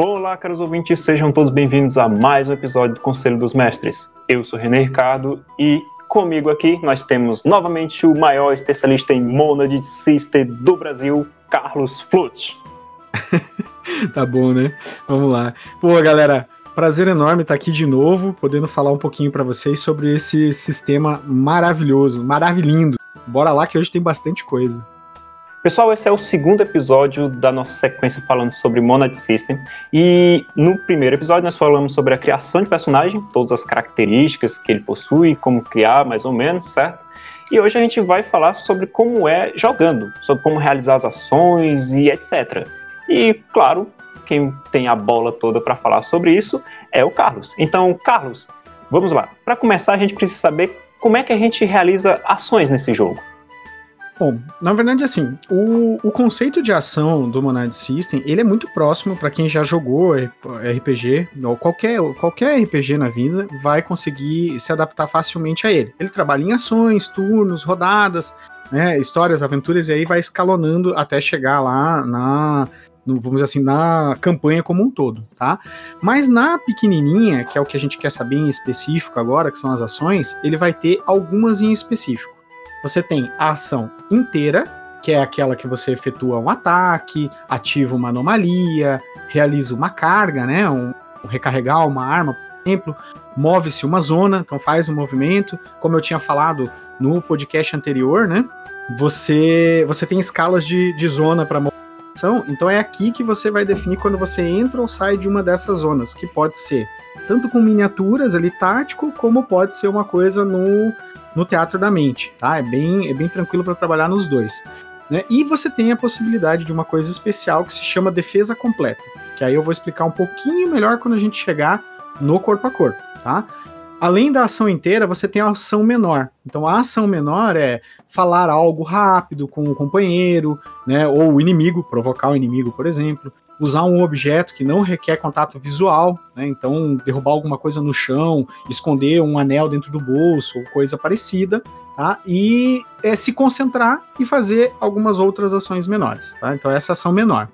Olá, caros ouvintes, sejam todos bem-vindos a mais um episódio do Conselho dos Mestres. Eu sou René Ricardo e comigo aqui nós temos novamente o maior especialista em Monad System do Brasil, Carlos Flute. tá bom, né? Vamos lá. Pô, galera, prazer enorme estar aqui de novo, podendo falar um pouquinho para vocês sobre esse sistema maravilhoso, maravilhindo. Bora lá que hoje tem bastante coisa. Pessoal, esse é o segundo episódio da nossa sequência falando sobre Monad System. E no primeiro episódio nós falamos sobre a criação de personagem, todas as características que ele possui, como criar mais ou menos, certo? E hoje a gente vai falar sobre como é jogando, sobre como realizar as ações e etc. E, claro, quem tem a bola toda para falar sobre isso é o Carlos. Então, Carlos, vamos lá. Para começar, a gente precisa saber como é que a gente realiza ações nesse jogo. Bom, na verdade, assim, o, o conceito de ação do Monad System, ele é muito próximo para quem já jogou RPG, ou qualquer, qualquer RPG na vida, vai conseguir se adaptar facilmente a ele. Ele trabalha em ações, turnos, rodadas, né, histórias, aventuras, e aí vai escalonando até chegar lá na, vamos dizer assim, na campanha como um todo, tá? Mas na pequenininha, que é o que a gente quer saber em específico agora, que são as ações, ele vai ter algumas em específico. Você tem a ação inteira, que é aquela que você efetua um ataque, ativa uma anomalia, realiza uma carga, né? Um, um recarregar uma arma, por exemplo, move-se uma zona, então faz um movimento. Como eu tinha falado no podcast anterior, né? Você, você tem escalas de, de zona para movimentação, então é aqui que você vai definir quando você entra ou sai de uma dessas zonas, que pode ser tanto com miniaturas ali tático, como pode ser uma coisa no no teatro da mente, tá? É bem, é bem tranquilo para trabalhar nos dois. Né? E você tem a possibilidade de uma coisa especial que se chama defesa completa, que aí eu vou explicar um pouquinho melhor quando a gente chegar no corpo a corpo, tá? Além da ação inteira, você tem a ação menor. Então, a ação menor é falar algo rápido com o companheiro, né, ou o inimigo, provocar o inimigo, por exemplo usar um objeto que não requer contato visual, né? então derrubar alguma coisa no chão, esconder um anel dentro do bolso ou coisa parecida, tá? E é, se concentrar e fazer algumas outras ações menores, tá? Então essa ação menor.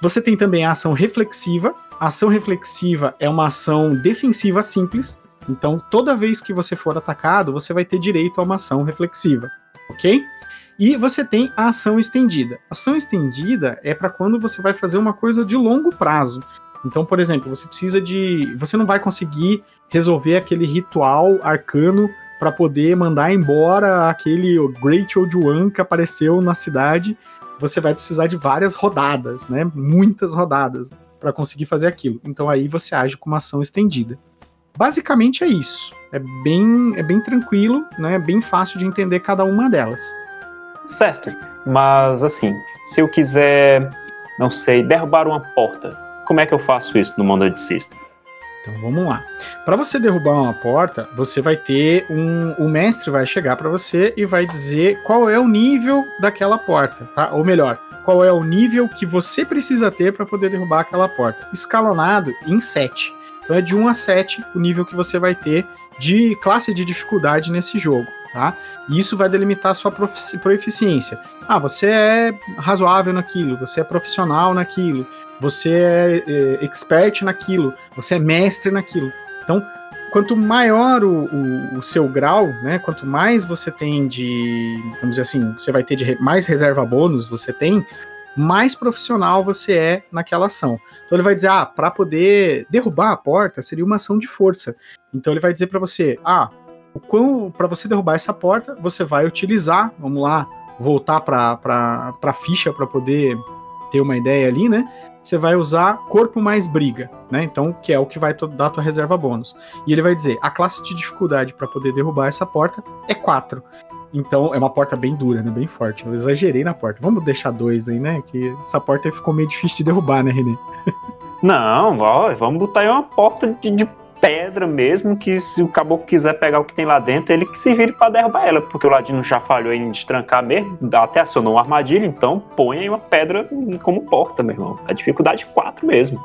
Você tem também a ação reflexiva. A ação reflexiva é uma ação defensiva simples. Então toda vez que você for atacado, você vai ter direito a uma ação reflexiva, ok? E você tem a ação estendida. Ação estendida é para quando você vai fazer uma coisa de longo prazo. Então, por exemplo, você precisa de. Você não vai conseguir resolver aquele ritual arcano para poder mandar embora aquele Great Old One que apareceu na cidade. Você vai precisar de várias rodadas, né? Muitas rodadas para conseguir fazer aquilo. Então aí você age com uma ação estendida. Basicamente é isso. É bem, é bem tranquilo, né? É bem fácil de entender cada uma delas. Certo, mas assim, se eu quiser, não sei, derrubar uma porta, como é que eu faço isso no Monad System? Então vamos lá. Para você derrubar uma porta, você vai ter um. O mestre vai chegar para você e vai dizer qual é o nível daquela porta, tá? Ou melhor, qual é o nível que você precisa ter para poder derrubar aquela porta. Escalonado em 7. Então é de 1 a 7 o nível que você vai ter de classe de dificuldade nesse jogo tá? E isso vai delimitar a sua proficiência. Ah, você é razoável naquilo, você é profissional naquilo, você é, é expert naquilo, você é mestre naquilo. Então, quanto maior o, o, o, seu grau, né, quanto mais você tem de, vamos dizer assim, você vai ter de mais reserva bônus você tem, mais profissional você é naquela ação. Então ele vai dizer, ah, para poder derrubar a porta seria uma ação de força. Então ele vai dizer para você, ah, o quão para você derrubar essa porta, você vai utilizar, vamos lá, voltar para a ficha para poder ter uma ideia ali, né? Você vai usar corpo mais briga, né? Então, que é o que vai dar tua reserva bônus. E ele vai dizer: a classe de dificuldade para poder derrubar essa porta é 4. Então, é uma porta bem dura, né? Bem forte. Eu exagerei na porta. Vamos deixar dois aí, né? Que essa porta ficou meio difícil de derrubar, né, Renê? Não, ó, vamos botar aí uma porta de, de pedra mesmo, que se o caboclo quiser pegar o que tem lá dentro, ele que se vire para derrubar ela, porque o ladino já falhou em destrancar mesmo, até acionou uma armadilha, então põe aí uma pedra como porta, meu irmão. A dificuldade 4 mesmo.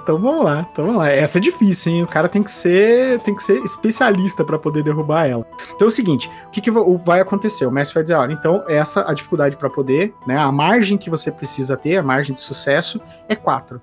Então vamos lá, então vamos lá. Essa é difícil, hein? O cara tem que ser, tem que ser especialista para poder derrubar ela. Então é o seguinte, o que, que vai acontecer? O mestre vai dizer, olha, então essa a dificuldade para poder, né? A margem que você precisa ter, a margem de sucesso é 4.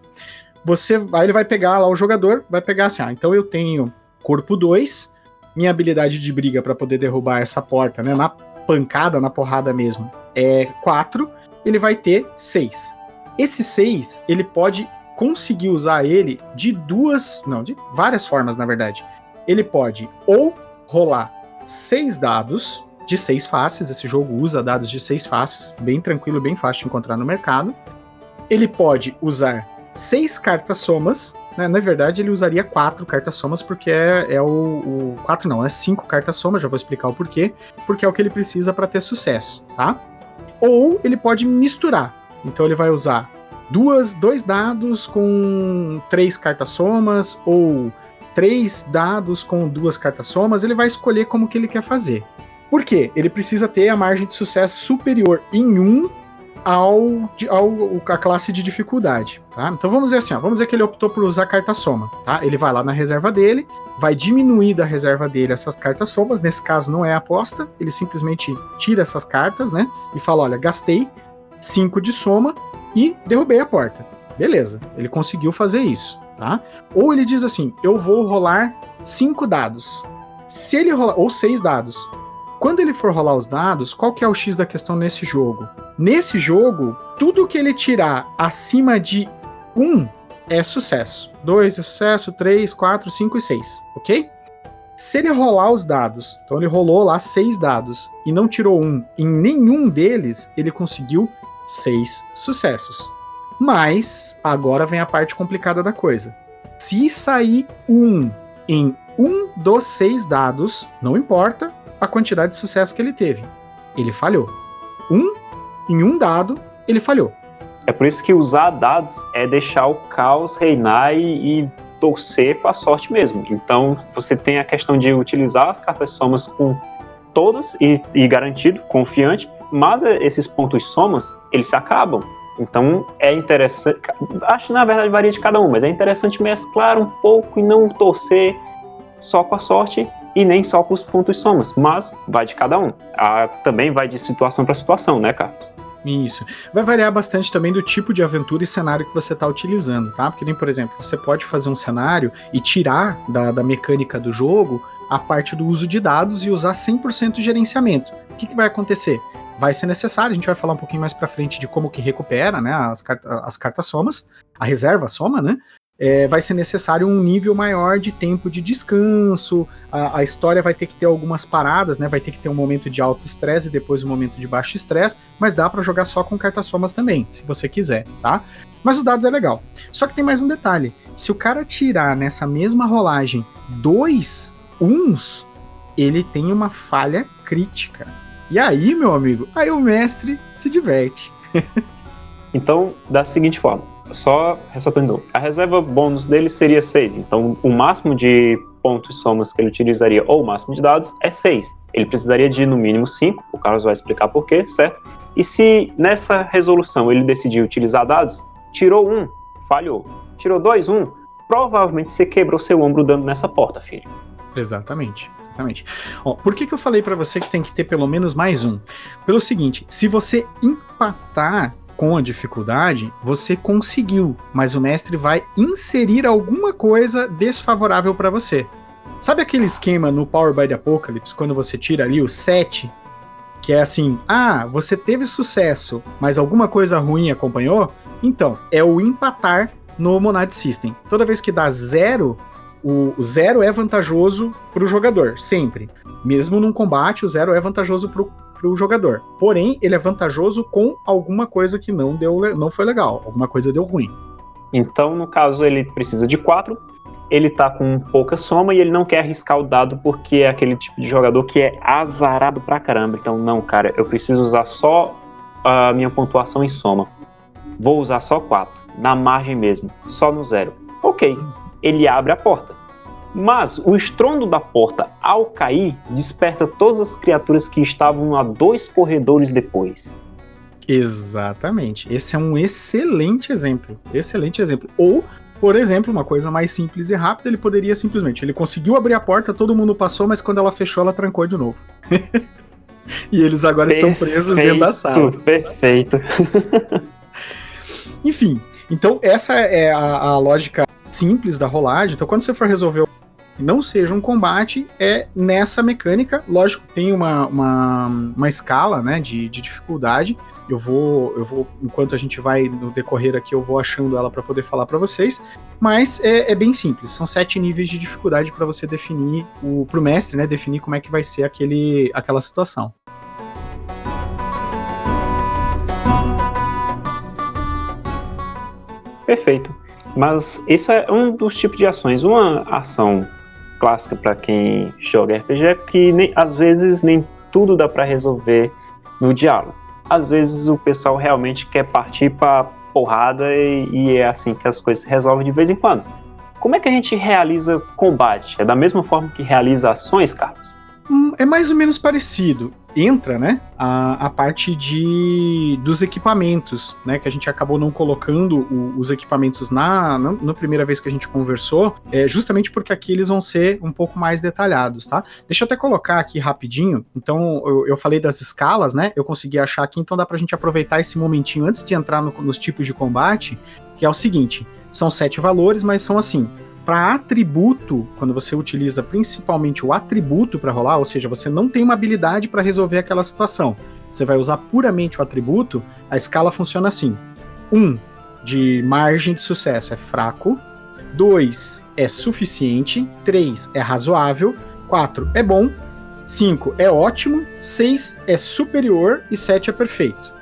Você aí ele vai pegar lá o jogador, vai pegar assim, ah, então eu tenho corpo 2, minha habilidade de briga para poder derrubar essa porta, né, na pancada, na porrada mesmo, é 4, ele vai ter 6. Esse 6, ele pode conseguir usar ele de duas, não, de várias formas, na verdade. Ele pode ou rolar seis dados de seis faces, esse jogo usa dados de seis faces, bem tranquilo, bem fácil de encontrar no mercado. Ele pode usar seis cartas somas, né? na verdade ele usaria quatro cartas somas, porque é, é o, o, Quatro não, é cinco cartas somas, já vou explicar o porquê, porque é o que ele precisa para ter sucesso, tá? Ou ele pode misturar, então ele vai usar duas, dois dados com três cartas somas, ou três dados com duas cartas somas, ele vai escolher como que ele quer fazer. Por quê? Ele precisa ter a margem de sucesso superior em um ao, ao a classe de dificuldade, tá? Então vamos dizer assim, ó, vamos dizer que ele optou por usar carta soma, tá? Ele vai lá na reserva dele, vai diminuir da reserva dele essas cartas somas, nesse caso não é aposta, ele simplesmente tira essas cartas, né? E fala, olha, gastei 5 de soma e derrubei a porta. Beleza, ele conseguiu fazer isso, tá? Ou ele diz assim, eu vou rolar 5 dados. Se ele rolar, ou 6 dados. Quando ele for rolar os dados, qual que é o X da questão nesse jogo? Nesse jogo, tudo que ele tirar acima de 1 é sucesso. 2 é sucesso, 3, 4, 5 e 6, ok? Se ele rolar os dados, então ele rolou lá 6 dados e não tirou um em nenhum deles, ele conseguiu 6 sucessos. Mas agora vem a parte complicada da coisa. Se sair 1 em um dos seis dados, não importa, a quantidade de sucesso que ele teve. Ele falhou. Um, em um dado, ele falhou. É por isso que usar dados é deixar o caos reinar e, e torcer para a sorte mesmo. Então, você tem a questão de utilizar as cartas somas com todas e, e garantido, confiante, mas esses pontos somas, eles se acabam. Então é interessante, acho na verdade varia de cada um, mas é interessante mesclar um pouco e não torcer só com a sorte e nem só com os pontos somas, mas vai de cada um. Também vai de situação para situação, né, Carlos? Isso. Vai variar bastante também do tipo de aventura e cenário que você está utilizando, tá? Porque nem, por exemplo, você pode fazer um cenário e tirar da, da mecânica do jogo a parte do uso de dados e usar 100% de gerenciamento. O que, que vai acontecer? Vai ser necessário, a gente vai falar um pouquinho mais para frente de como que recupera né, as, as cartas somas, a reserva soma, né? É, vai ser necessário um nível maior de tempo de descanso, a, a, história vai ter que ter algumas paradas, né? Vai ter que ter um momento de alto estresse e depois um momento de baixo estresse, mas dá para jogar só com cartas somas também, se você quiser, tá? Mas os dados é legal. Só que tem mais um detalhe: se o cara tirar nessa mesma rolagem dois uns, ele tem uma falha crítica. E aí, meu amigo, aí o mestre se diverte. então, da seguinte forma: só ressaltando, a reserva bônus dele seria 6, então o máximo de pontos somas que ele utilizaria, ou o máximo de dados, é 6. Ele precisaria de no mínimo 5, o Carlos vai explicar porquê, certo? E se nessa resolução ele decidir utilizar dados, tirou um, falhou. Tirou dois, um, provavelmente você quebrou seu ombro dando nessa porta, filho. Exatamente. Exatamente. Ó, por que, que eu falei para você que tem que ter pelo menos mais um? Pelo seguinte, se você empatar com a dificuldade, você conseguiu, mas o mestre vai inserir alguma coisa desfavorável para você. Sabe aquele esquema no Power by the Apocalypse, quando você tira ali o 7, que é assim: ah, você teve sucesso, mas alguma coisa ruim acompanhou? Então, é o empatar no Monad System. Toda vez que dá zero, o zero é vantajoso para o jogador, sempre. Mesmo num combate, o zero é vantajoso para o para o jogador. Porém, ele é vantajoso com alguma coisa que não deu, não foi legal, alguma coisa deu ruim. Então, no caso, ele precisa de quatro. Ele tá com pouca soma e ele não quer arriscar o dado porque é aquele tipo de jogador que é azarado pra caramba. Então, não, cara, eu preciso usar só a minha pontuação em soma. Vou usar só quatro, na margem mesmo, só no zero. Ok, ele abre a porta. Mas o estrondo da porta, ao cair, desperta todas as criaturas que estavam a dois corredores depois. Exatamente. Esse é um excelente exemplo. Excelente exemplo. Ou, por exemplo, uma coisa mais simples e rápida, ele poderia simplesmente. Ele conseguiu abrir a porta, todo mundo passou, mas quando ela fechou, ela trancou de novo. e eles agora perfeito, estão presos dentro da sala. Perfeito. Enfim, então essa é a, a lógica simples da rolagem. Então, quando você for resolver não seja um combate, é nessa mecânica. Lógico, tem uma, uma, uma escala né, de, de dificuldade. Eu vou, eu vou, enquanto a gente vai no decorrer aqui, eu vou achando ela para poder falar para vocês. Mas é, é, bem simples. São sete níveis de dificuldade para você definir o pro mestre, né? Definir como é que vai ser aquele, aquela situação. Perfeito. Mas isso é um dos tipos de ações. Uma ação clássica para quem joga RPG é que nem, às vezes nem tudo dá para resolver no diálogo. Às vezes o pessoal realmente quer partir para porrada e, e, é assim que as coisas se resolvem de vez em quando. Como é que a gente realiza combate? É da mesma forma que realiza ações, Carlos? Hum, é mais ou menos parecido. Entra, né, a, a parte de dos equipamentos, né, que a gente acabou não colocando o, os equipamentos na, na, na, primeira vez que a gente conversou, é justamente porque aqui eles vão ser um pouco mais detalhados, tá? Deixa eu até colocar aqui rapidinho. Então, eu, eu falei das escalas, né? Eu consegui achar aqui, então dá pra gente aproveitar esse momentinho antes de entrar no, nos tipos de combate, que é o seguinte: são sete valores, mas são assim: para atributo, quando você utiliza principalmente o atributo para rolar, ou seja, você não tem uma habilidade para resolver aquela situação, você vai usar puramente o atributo, a escala funciona assim: 1 um, de margem de sucesso é fraco, 2 é suficiente, 3 é razoável, 4 é bom, 5 é ótimo, 6 é superior. E 7 é perfeito.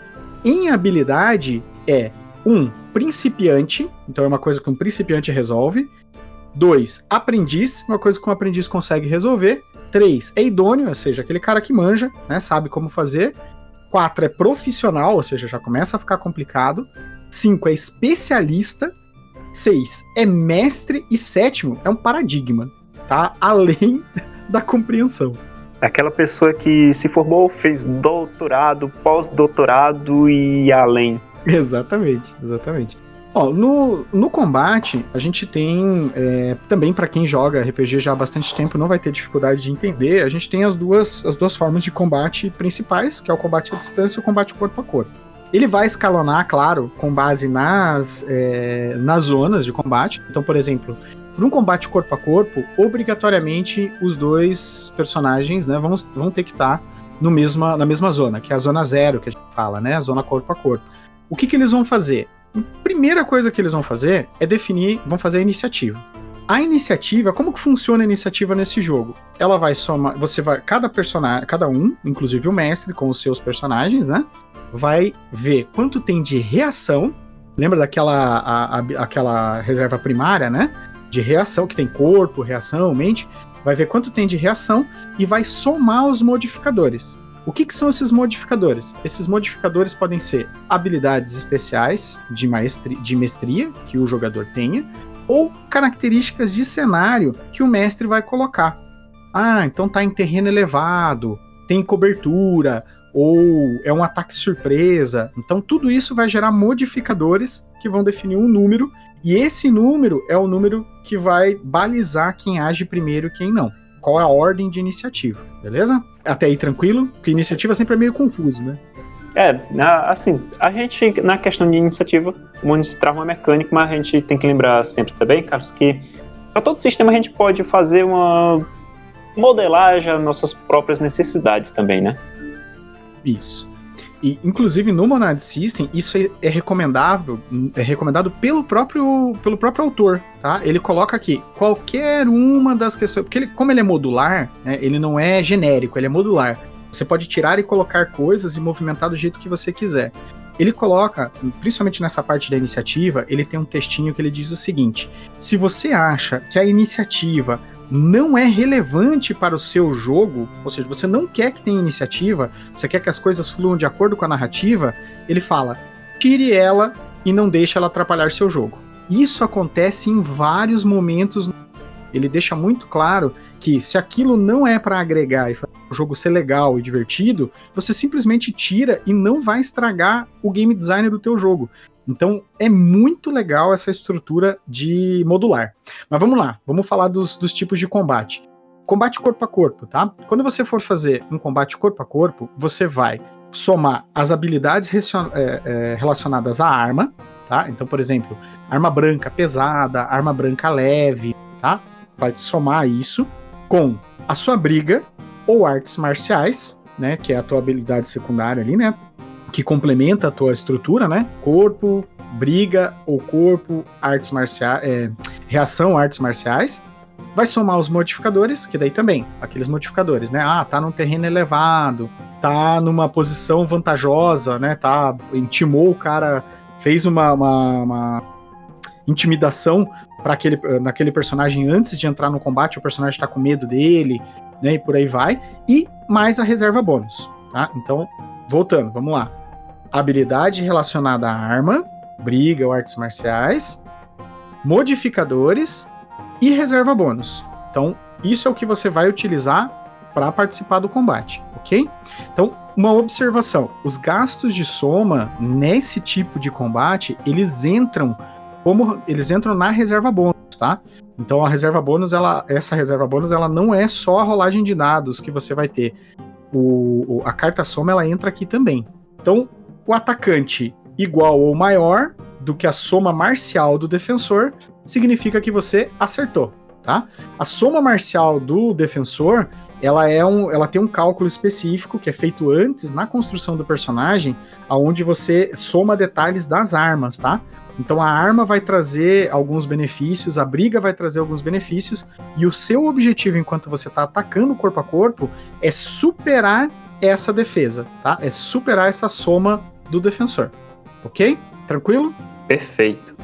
Em habilidade é 1 um, principiante, então é uma coisa que um principiante resolve. 2. Aprendiz, uma coisa que um aprendiz consegue resolver. 3. É idôneo, ou seja, aquele cara que manja, né, sabe como fazer. 4 é profissional, ou seja, já começa a ficar complicado. 5 é especialista. 6 é mestre. E sétimo é um paradigma, tá? Além da compreensão. Aquela pessoa que se formou, fez doutorado, pós-doutorado e além. Exatamente, exatamente. Ó, no, no combate, a gente tem, é, também para quem joga RPG já há bastante tempo, não vai ter dificuldade de entender, a gente tem as duas, as duas formas de combate principais, que é o combate à distância e o combate corpo a corpo. Ele vai escalonar, claro, com base nas, é, nas zonas de combate. Então, por exemplo, num combate corpo a corpo, obrigatoriamente os dois personagens né, vão, vão ter que estar no mesma, na mesma zona, que é a zona zero que a gente fala, né? A zona corpo a corpo. O que, que eles vão fazer? A primeira coisa que eles vão fazer é definir, vão fazer a iniciativa. A iniciativa, como que funciona a iniciativa nesse jogo? Ela vai somar, você vai, cada personagem, cada um, inclusive o mestre com os seus personagens, né? Vai ver quanto tem de reação. Lembra daquela a, a, aquela reserva primária, né? De reação que tem corpo, reação, mente. Vai ver quanto tem de reação e vai somar os modificadores. O que, que, são esses modificadores? Esses modificadores podem ser habilidades especiais de, maestria, de mestria que o jogador tenha, ou características de cenário que o mestre vai colocar. Ah, então tá em terreno elevado, tem cobertura, ou é um ataque surpresa. Então tudo isso vai gerar modificadores que vão definir um número, e esse número é o número que vai balizar quem age primeiro e quem não qual é a ordem de iniciativa, beleza? Até aí tranquilo? Porque iniciativa sempre é meio confuso, né? É, assim, a gente, na questão de iniciativa, monitorar uma mecânica, mas a gente tem que lembrar sempre também, Carlos, que para todo sistema a gente pode fazer uma modelagem às nossas próprias necessidades também, né? Isso. E, inclusive, no Monad System, isso é, é recomendável, é recomendado pelo próprio, pelo próprio autor, tá? Ele coloca aqui qualquer uma das questões, porque ele, como ele é modular, né, ele não é genérico, ele é modular. Você pode tirar e colocar coisas e movimentar do jeito que você quiser. Ele coloca, principalmente nessa parte da iniciativa, ele tem um textinho que ele diz o seguinte: se você acha que a iniciativa não é relevante para o seu jogo, ou seja, você não quer que tenha iniciativa, você quer que as coisas fluam de acordo com a narrativa, ele fala: tire ela e não deixe ela atrapalhar seu jogo. Isso acontece em vários momentos. Ele deixa muito claro que se aquilo não é para agregar e fazer o jogo ser legal e divertido, você simplesmente tira e não vai estragar o game design do teu jogo. Então é muito legal essa estrutura de modular. Mas vamos lá, vamos falar dos, dos tipos de combate. Combate corpo a corpo, tá? Quando você for fazer um combate corpo a corpo, você vai somar as habilidades é, é, relacionadas à arma, tá? Então, por exemplo, arma branca pesada, arma branca leve, tá? Vai somar isso com a sua briga ou artes marciais, né? Que é a tua habilidade secundária ali, né? Que complementa a tua estrutura, né? Corpo, briga ou corpo, artes marciais, é, reação, artes marciais. Vai somar os modificadores, que daí também, aqueles modificadores, né? Ah, tá num terreno elevado, tá numa posição vantajosa, né? Tá, intimou o cara, fez uma, uma, uma intimidação para aquele naquele personagem antes de entrar no combate, o personagem está com medo dele, né? E por aí vai. E mais a reserva bônus, tá? Então, voltando, vamos lá. Habilidade relacionada à arma, briga ou artes marciais, modificadores e reserva bônus. Então, isso é o que você vai utilizar para participar do combate, ok? Então, uma observação: os gastos de soma nesse tipo de combate eles entram como eles entram na reserva bônus, tá? Então a reserva bônus, ela, essa reserva bônus, ela não é só a rolagem de dados que você vai ter. O, a carta soma ela entra aqui também. Então, o atacante igual ou maior do que a soma marcial do defensor significa que você acertou, tá? A soma marcial do defensor ela é um, ela tem um cálculo específico que é feito antes na construção do personagem, aonde você soma detalhes das armas, tá? Então a arma vai trazer alguns benefícios, a briga vai trazer alguns benefícios, e o seu objetivo enquanto você está atacando corpo a corpo é superar essa defesa, tá? É superar essa soma do defensor. Ok? Tranquilo? Perfeito.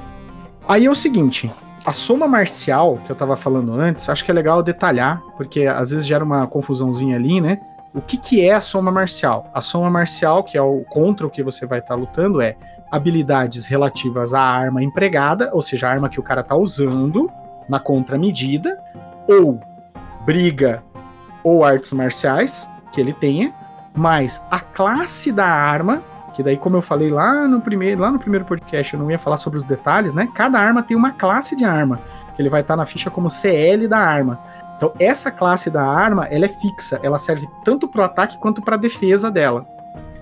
Aí é o seguinte, a soma marcial que eu tava falando antes, acho que é legal detalhar, porque às vezes gera uma confusãozinha ali, né? O que, que é a soma marcial? A soma marcial, que é o contra o que você vai estar tá lutando, é habilidades relativas à arma empregada, ou seja, a arma que o cara tá usando na contramedida, ou briga ou artes marciais que ele tenha, mais a classe da arma que daí, como eu falei lá no primeiro, lá no primeiro podcast, eu não ia falar sobre os detalhes, né? Cada arma tem uma classe de arma, que ele vai estar tá na ficha como CL da arma. Então, essa classe da arma, ela é fixa, ela serve tanto para o ataque quanto para a defesa dela.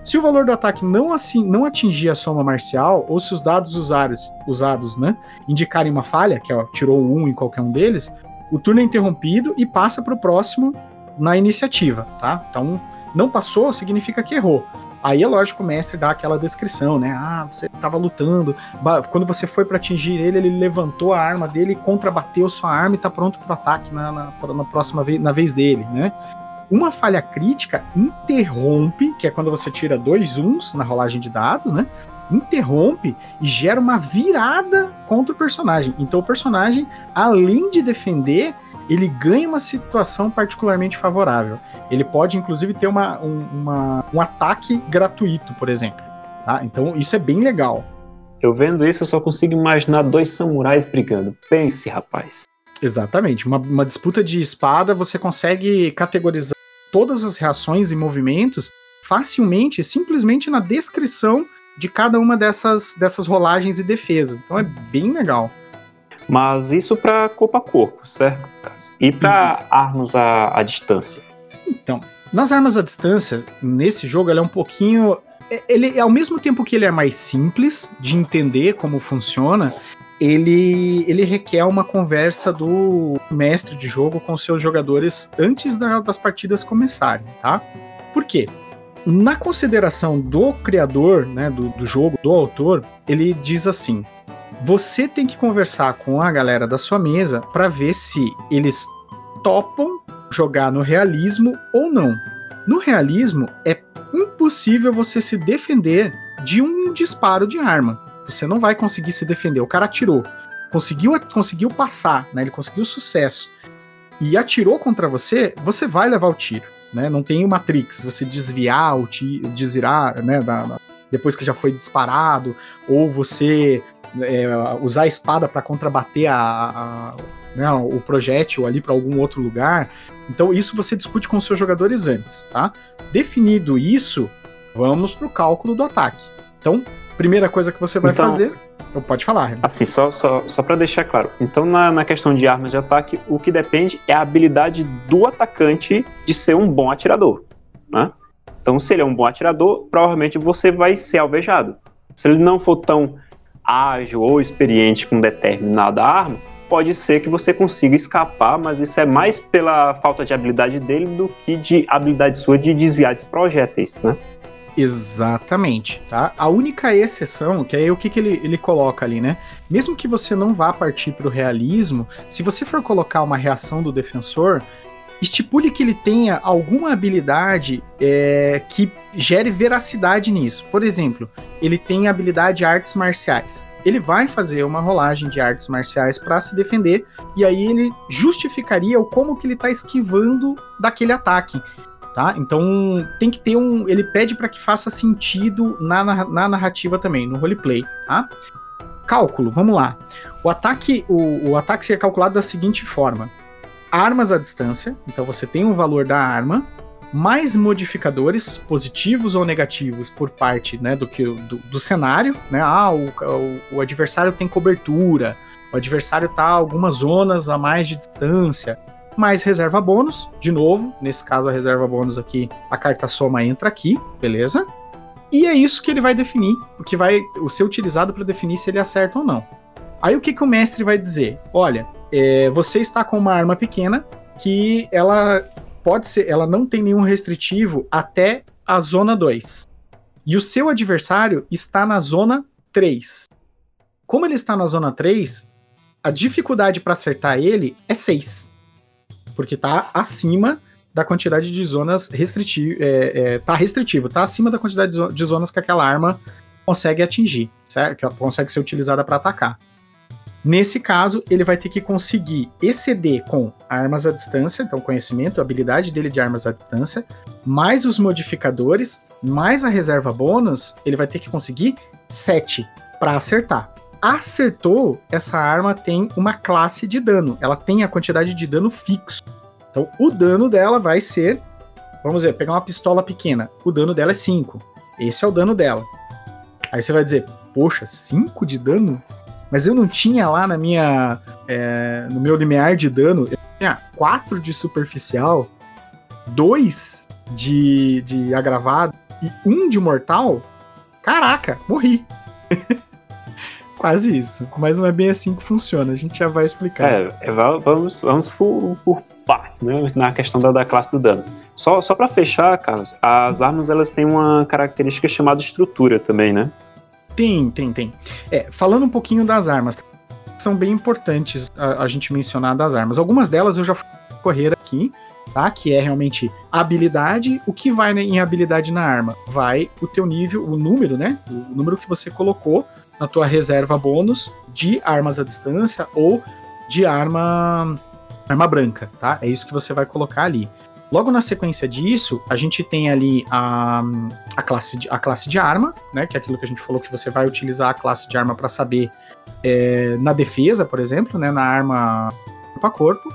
Se o valor do ataque não, assim, não atingir a soma marcial, ou se os dados usados, usados né, indicarem uma falha, que ó, tirou um em qualquer um deles, o turno é interrompido e passa para o próximo na iniciativa, tá? Então, não passou significa que errou. Aí é lógico o mestre dá aquela descrição, né? Ah, você estava lutando, quando você foi para atingir ele, ele levantou a arma dele, contrabateu sua arma e tá pronto pro ataque na, na, na próxima vez, na vez dele, né? Uma falha crítica interrompe, que é quando você tira dois uns na rolagem de dados, né? Interrompe e gera uma virada contra o personagem. Então o personagem, além de defender, ele ganha uma situação particularmente favorável. Ele pode, inclusive, ter uma, um, uma, um ataque gratuito, por exemplo. Tá? Então, isso é bem legal. Eu vendo isso, eu só consigo imaginar dois samurais brigando. Pense, rapaz. Exatamente. Uma, uma disputa de espada, você consegue categorizar todas as reações e movimentos facilmente, simplesmente na descrição de cada uma dessas, dessas rolagens e defesas. Então é bem legal. Mas isso para corpo a corpo, certo? E para uhum. armas à, à distância? Então, nas armas à distância, nesse jogo, ele é um pouquinho. É, ele, ao mesmo tempo que ele é mais simples de entender como funciona, ele, ele requer uma conversa do mestre de jogo com seus jogadores antes da, das partidas começarem, tá? Por quê? Na consideração do criador né, do, do jogo, do autor, ele diz assim: você tem que conversar com a galera da sua mesa para ver se eles topam jogar no realismo ou não. No realismo, é impossível você se defender de um disparo de arma. Você não vai conseguir se defender. O cara atirou, conseguiu, conseguiu passar, né? Ele conseguiu sucesso e atirou contra você, você vai levar o tiro, né? Não tem o Matrix, você desviar o tiro, desvirar, né? Da, da, depois que já foi disparado, ou você é, usar a espada para contrabater a, a né, o projétil ali para algum outro lugar. Então isso você discute com os seus jogadores antes, tá? Definido isso, vamos para o cálculo do ataque. Então, primeira coisa que você vai então, fazer. Pode falar. Renan. Assim, só, só, só para deixar claro. Então, na, na questão de armas de ataque, o que depende é a habilidade do atacante de ser um bom atirador. Né? Então, se ele é um bom atirador, provavelmente você vai ser alvejado. Se ele não for tão ágil ou experiente com determinada arma, pode ser que você consiga escapar, mas isso é mais pela falta de habilidade dele do que de habilidade sua de desviar de projéteis, né? Exatamente, tá? A única exceção, que é o que, que ele, ele coloca ali, né? Mesmo que você não vá partir para o realismo, se você for colocar uma reação do defensor, estipule que ele tenha alguma habilidade é, que gere veracidade nisso. Por exemplo, ele tem habilidade artes marciais. Ele vai fazer uma rolagem de artes marciais para se defender e aí ele justificaria o como que ele está esquivando daquele ataque. Tá? Então tem que ter um. Ele pede para que faça sentido na, na narrativa também, no roleplay. Tá? Cálculo, vamos lá. O ataque, o, o ataque seria calculado da seguinte forma: armas à distância, então você tem o valor da arma, mais modificadores positivos ou negativos por parte né, do, que, do, do cenário. Né? Ah, o, o, o, adversário tem cobertura, o adversário a algumas zonas a mais de distância. Mais reserva bônus, de novo, nesse caso a reserva bônus aqui, a carta soma entra aqui, beleza? E é isso que ele vai definir, o que vai o ser utilizado para definir se ele acerta ou não. Aí o que, que o mestre vai dizer? Olha, é, você está com uma arma pequena que ela pode ser, ela não tem nenhum restritivo até a zona 2. E o seu adversário está na zona 3. Como ele está na zona 3, a dificuldade para acertar ele é 6. Porque está acima da quantidade de zonas restritivo, é, é, tá restritivo, tá acima da quantidade de zonas que aquela arma consegue atingir, certo? Que ela consegue ser utilizada para atacar. Nesse caso, ele vai ter que conseguir exceder com armas à distância, então conhecimento, habilidade dele de armas à distância, mais os modificadores, mais a reserva bônus, ele vai ter que conseguir 7 para acertar. Acertou, essa arma tem uma classe de dano, ela tem a quantidade de dano fixo. Então, o dano dela vai ser, vamos ver, pegar uma pistola pequena, o dano dela é 5. Esse é o dano dela. Aí você vai dizer, poxa, 5 de dano? Mas eu não tinha lá na minha. É, no meu limiar de dano, eu tinha 4 de superficial, 2 de, de agravado e 1 de mortal. Caraca, morri. Quase isso. Mas não é bem assim que funciona. A gente já vai explicar. É, é vamos, vamos por, por partes, né? Na questão da, da classe do dano. Só, só para fechar, Carlos, as armas elas têm uma característica chamada estrutura também, né? Tem, tem, tem. É, falando um pouquinho das armas, são bem importantes a, a gente mencionar das armas. Algumas delas eu já fui correr aqui, tá? Que é realmente habilidade. O que vai em habilidade na arma? Vai o teu nível, o número, né? O número que você colocou na tua reserva bônus de armas à distância ou de arma arma branca, tá? É isso que você vai colocar ali. Logo na sequência disso, a gente tem ali a, a, classe, de, a classe de arma, né? Que é aquilo que a gente falou que você vai utilizar a classe de arma para saber é, na defesa, por exemplo, né? Na arma corpo a corpo.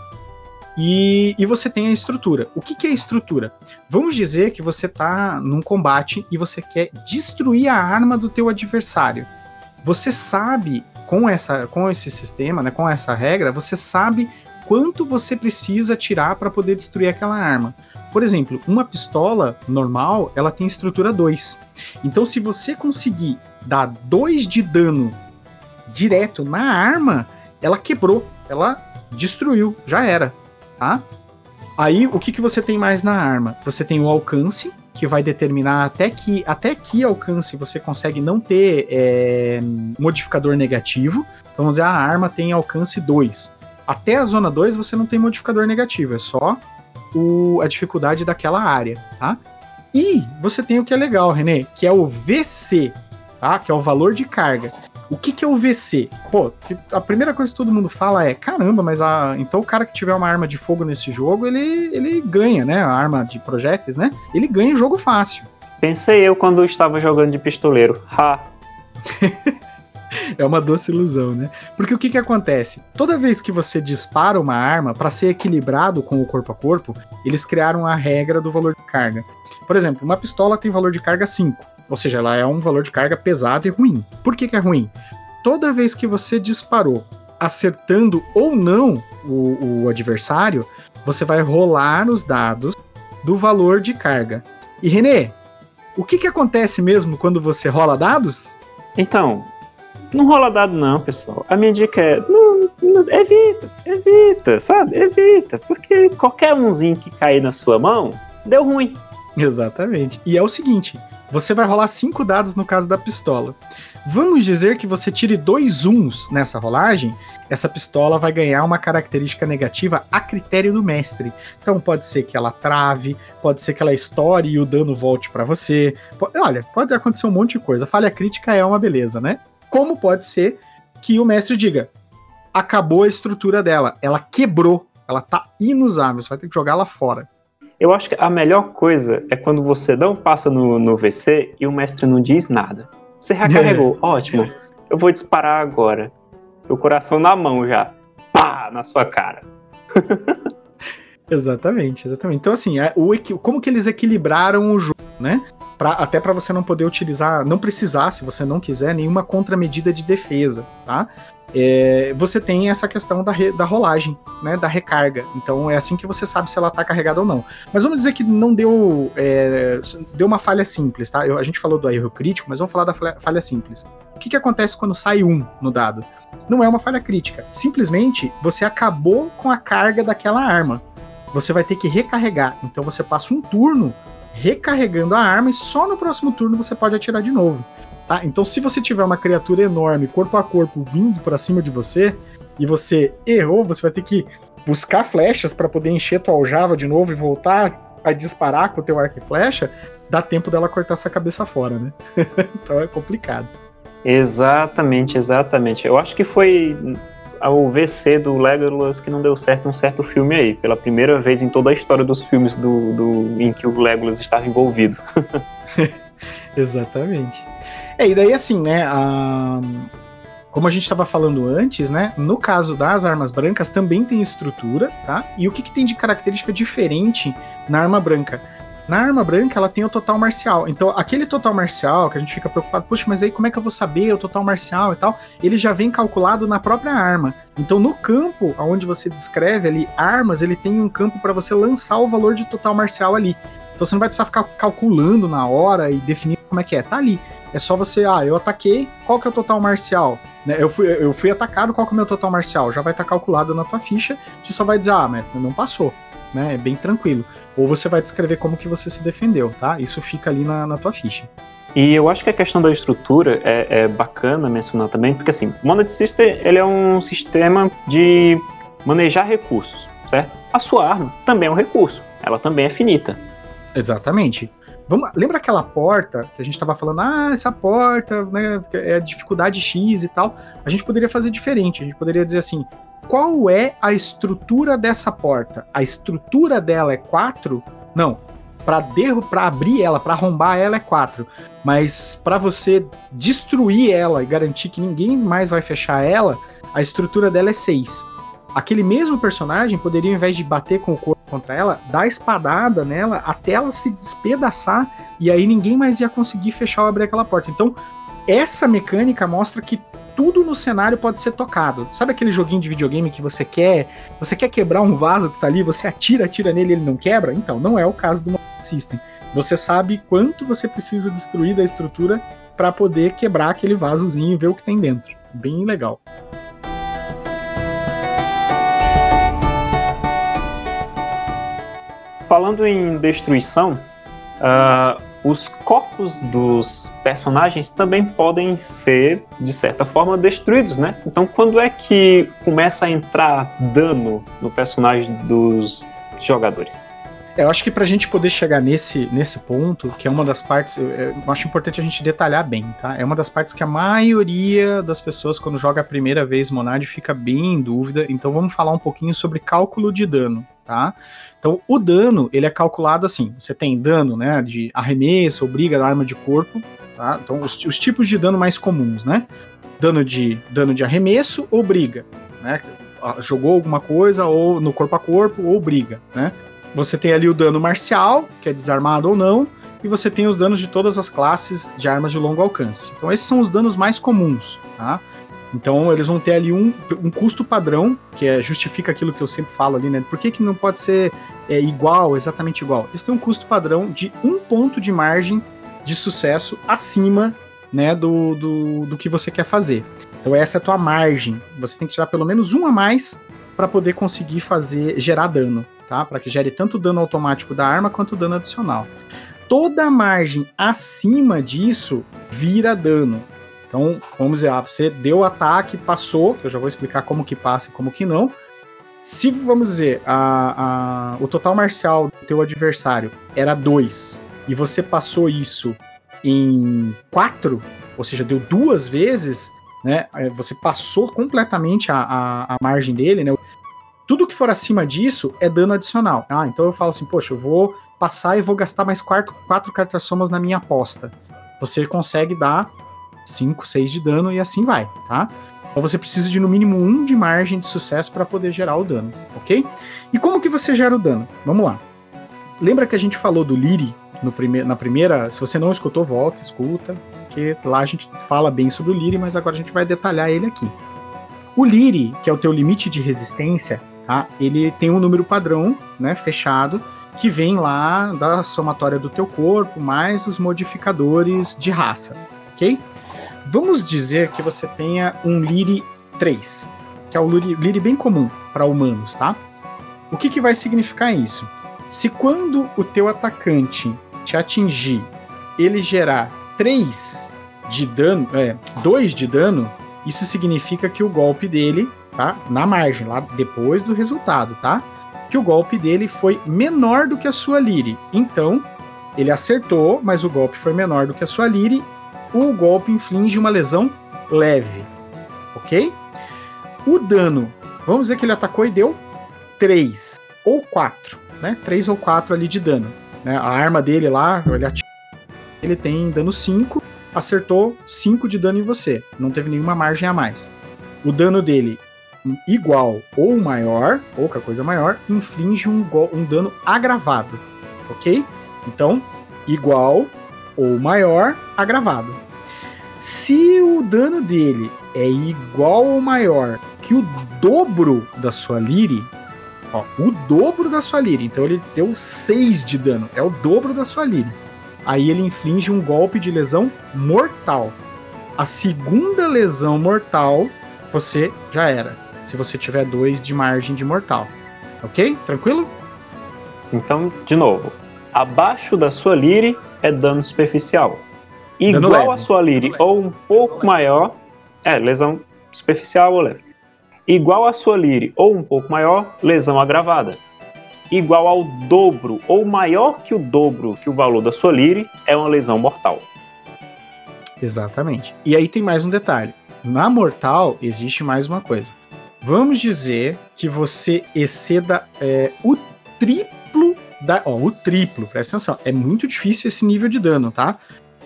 E, e, você tem a estrutura. O que, que é estrutura? Vamos dizer que você está num combate e você quer destruir a arma do teu adversário. Você sabe, com, essa, com esse sistema, né, com essa regra, você sabe quanto você precisa tirar para poder destruir aquela arma. Por exemplo, uma pistola normal, ela tem estrutura 2. Então, se você conseguir dar 2 de dano direto na arma, ela quebrou, ela destruiu, já era, tá? Aí, o que, que você tem mais na arma? Você tem o alcance, que vai determinar até que, até que alcance você consegue não ter é, modificador negativo. Então, vamos dizer, a arma tem alcance 2. Até a zona 2 você não tem modificador negativo, é só o, a dificuldade daquela área, tá? E você tem o que é legal, René, que é o VC, tá? Que é o valor de carga. O que, que é o VC? Pô, a primeira coisa que todo mundo fala é: caramba, mas a, então o cara que tiver uma arma de fogo nesse jogo, ele, ele ganha, né? A arma de projéteis, né? Ele ganha o jogo fácil. Pensei eu quando estava jogando de pistoleiro. Ha! é uma doce ilusão, né? Porque o que que acontece? Toda vez que você dispara uma arma, para ser equilibrado com o corpo a corpo, eles criaram a regra do valor de carga. Por exemplo, uma pistola tem valor de carga 5, ou seja, ela é um valor de carga pesado e ruim. Por que que é ruim? Toda vez que você disparou, acertando ou não o, o adversário, você vai rolar os dados do valor de carga. E Renê, o que, que acontece mesmo quando você rola dados? Então, Não rola dado, não, pessoal. A minha dica é: não, não, evita, evita, sabe? Evita. Porque qualquer umzinho que cair na sua mão, deu ruim. Exatamente. E é o seguinte: você vai rolar cinco dados no caso da pistola. Vamos dizer que você tire dois uns nessa rolagem, essa pistola vai ganhar uma característica negativa a critério do mestre. Então pode ser que ela trave, pode ser que ela estoure e o dano volte para você. Olha, pode acontecer um monte de coisa. Falha crítica é uma beleza, né? Como pode ser que o mestre diga: acabou a estrutura dela, ela quebrou, ela tá inusável, você vai ter que jogar ela fora. Eu acho que a melhor coisa é quando você não passa no, no VC e o mestre não diz nada. Você recarregou, ótimo. Eu vou disparar agora. O coração na mão já. Pá, na sua cara. exatamente, exatamente. Então, assim, é, o, como que eles equilibraram o jogo, né? Pra, até para você não poder utilizar, não precisar, se você não quiser, nenhuma contramedida de defesa, tá? é, você tem essa questão da, re, da rolagem, né, da recarga. Então é assim que você sabe se ela está carregada ou não. Mas vamos dizer que não deu, é, deu uma falha simples, tá? Eu, a gente falou do erro crítico, mas vamos falar da falha, falha simples. O que, que acontece quando sai um no dado? Não é uma falha crítica. Simplesmente você acabou com a carga daquela arma. Você vai ter que recarregar. Então você passa um turno recarregando a arma e só no próximo turno você pode atirar de novo. Tá? Então, se você tiver uma criatura enorme, corpo a corpo, vindo para cima de você, e você errou, você vai ter que buscar flechas para poder encher tua aljava de novo e voltar a disparar com o teu arco e flecha, dá tempo dela cortar sua cabeça fora, né? então é complicado. Exatamente, exatamente. Eu acho que foi o VC do Legolas que não deu certo um certo filme aí, pela primeira vez em toda a história dos filmes do, do em que o Legolas estava envolvido. Exatamente. É, e daí assim, né, a... como a gente estava falando antes, né, no caso das armas brancas também tem estrutura, tá? E o que, que tem de característica diferente na arma branca? Na arma branca, ela tem o total marcial. Então, aquele total marcial que a gente fica preocupado, poxa, mas aí como é que eu vou saber o total marcial e tal? Ele já vem calculado na própria arma. Então, no campo onde você descreve ali armas, ele tem um campo para você lançar o valor de total marcial ali. Então, você não vai precisar ficar calculando na hora e definir como é que é. Tá ali. É só você, ah, eu ataquei, qual que é o total marcial? Né, eu, fui, eu fui atacado, qual que é o meu total marcial? Já vai estar tá calculado na tua ficha, você só vai dizer, ah, mas não passou, né? É bem tranquilo. Ou você vai descrever como que você se defendeu, tá? Isso fica ali na, na tua ficha. E eu acho que a questão da estrutura é, é bacana mencionar também, porque assim, o Monad System ele é um sistema de manejar recursos, certo? A sua arma também é um recurso, ela também é finita. Exatamente. Vamos, lembra aquela porta que a gente estava falando, ah, essa porta, né, é dificuldade X e tal. A gente poderia fazer diferente. A gente poderia dizer assim: qual é a estrutura dessa porta? A estrutura dela é 4? Não. Para derro, para abrir ela, para arrombar ela é 4. Mas para você destruir ela e garantir que ninguém mais vai fechar ela, a estrutura dela é 6 aquele mesmo personagem poderia, ao invés de bater com o corpo contra ela, dar espadada nela até ela se despedaçar e aí ninguém mais ia conseguir fechar ou abrir aquela porta. Então, essa mecânica mostra que tudo no cenário pode ser tocado. Sabe aquele joguinho de videogame que você quer, você quer quebrar um vaso que tá ali, você atira, atira nele ele não quebra? Então, não é o caso do System. Você sabe quanto você precisa destruir da estrutura para poder quebrar aquele vasozinho e ver o que tem dentro. Bem legal. falando em destruição, uh, os corpos dos personagens também podem ser, de certa forma, destruídos, né? Então, quando é que começa a entrar dano no personagem dos jogadores? Eu acho que para a gente poder chegar nesse, nesse ponto, que é uma das partes, eu, eu, acho importante a gente detalhar bem, tá? É uma das partes que a maioria das pessoas, quando joga a primeira vez Monad, fica bem em dúvida. Então vamos falar um pouquinho sobre cálculo de dano, tá? Então, o dano, ele é calculado assim, você tem dano, né, de arremesso briga arma de corpo, tá? Então, os, os, tipos de dano mais comuns, né? Dano de, dano de arremesso ou briga, né? Jogou alguma coisa ou no corpo a corpo ou briga, né? Você tem ali o dano marcial, que é desarmado ou não, e você tem os danos de todas as classes de armas de longo alcance. Então, esses são os danos mais comuns, tá? Então eles vão ter ali um, um custo padrão, que é, justifica aquilo que eu sempre falo ali, né? Por que, que não pode ser é, igual, exatamente igual? Eles têm um custo padrão de um ponto de margem de sucesso acima né, do, do, do que você quer fazer. Então essa é a tua margem. Você tem que tirar pelo menos um a mais para poder conseguir fazer gerar dano, tá? Para que gere tanto dano automático da arma quanto dano adicional. Toda margem acima disso vira dano. Então, vamos dizer, ah, você deu o ataque, passou, eu já vou explicar como que passa e como que não. Se, vamos dizer, a, a, o total marcial do teu adversário era 2 e você passou isso em 4, ou seja, deu duas vezes, né? Você passou completamente a, a, a, margem dele, né? Tudo que for acima disso é dano adicional. Ah, então eu falo assim, poxa, eu vou passar e vou gastar mais quatro, quatro cartas somas na minha aposta. Você consegue dar 5, 6 de dano e assim vai, tá? Então você precisa de no mínimo um de margem de sucesso para poder gerar o dano, ok? E como que você gera o dano? Vamos lá. Lembra que a gente falou do Liri no prime na primeira? Se você não escutou, volta, escuta, porque lá a gente fala bem sobre o Liri, mas agora a gente vai detalhar ele aqui. O Liri, que é o teu limite de resistência, tá? Ele tem um número padrão, né, fechado, que vem lá da somatória do teu corpo mais os modificadores de raça, ok? Vamos dizer que você tenha um Liri 3, que é o Liri bem comum para humanos, tá? O que, que vai significar isso? Se quando o teu atacante te atingir, ele gerar 3 de dano, é, 2 de dano, isso significa que o golpe dele, tá? Na margem, lá depois do resultado, tá? Que o golpe dele foi menor do que a sua Liri. Então, ele acertou, mas o golpe foi menor do que a sua Liri o golpe inflige uma lesão leve, ok? O dano, vamos dizer que ele atacou e deu 3 ou 4, né? 3 ou 4 ali de dano. Né? A arma dele lá, ele, atirou, ele tem dano 5, acertou 5 de dano em você, não teve nenhuma margem a mais. O dano dele igual ou maior, pouca coisa maior, inflige um, um dano agravado, ok? Então, igual ou maior agravado. Se o dano dele é igual ou maior que o dobro da sua Liri, ó, o dobro da sua Liri, então ele deu 6 de dano, é o dobro da sua Liri. Aí ele inflige um golpe de lesão mortal. A segunda lesão mortal, você já era. Se você tiver 2 de margem de mortal. Ok? Tranquilo? Então, de novo. Abaixo da sua Liri, é dano superficial. Igual a sua Liri ou um pouco maior, é, lesão superficial ou leve. Igual a sua Liri ou um pouco maior, lesão agravada. Igual ao dobro ou maior que o dobro que o valor da sua Liri, é uma lesão mortal. Exatamente. E aí tem mais um detalhe. Na mortal existe mais uma coisa. Vamos dizer que você exceda é, o triplo Ó, o triplo, presta atenção. É muito difícil esse nível de dano, tá?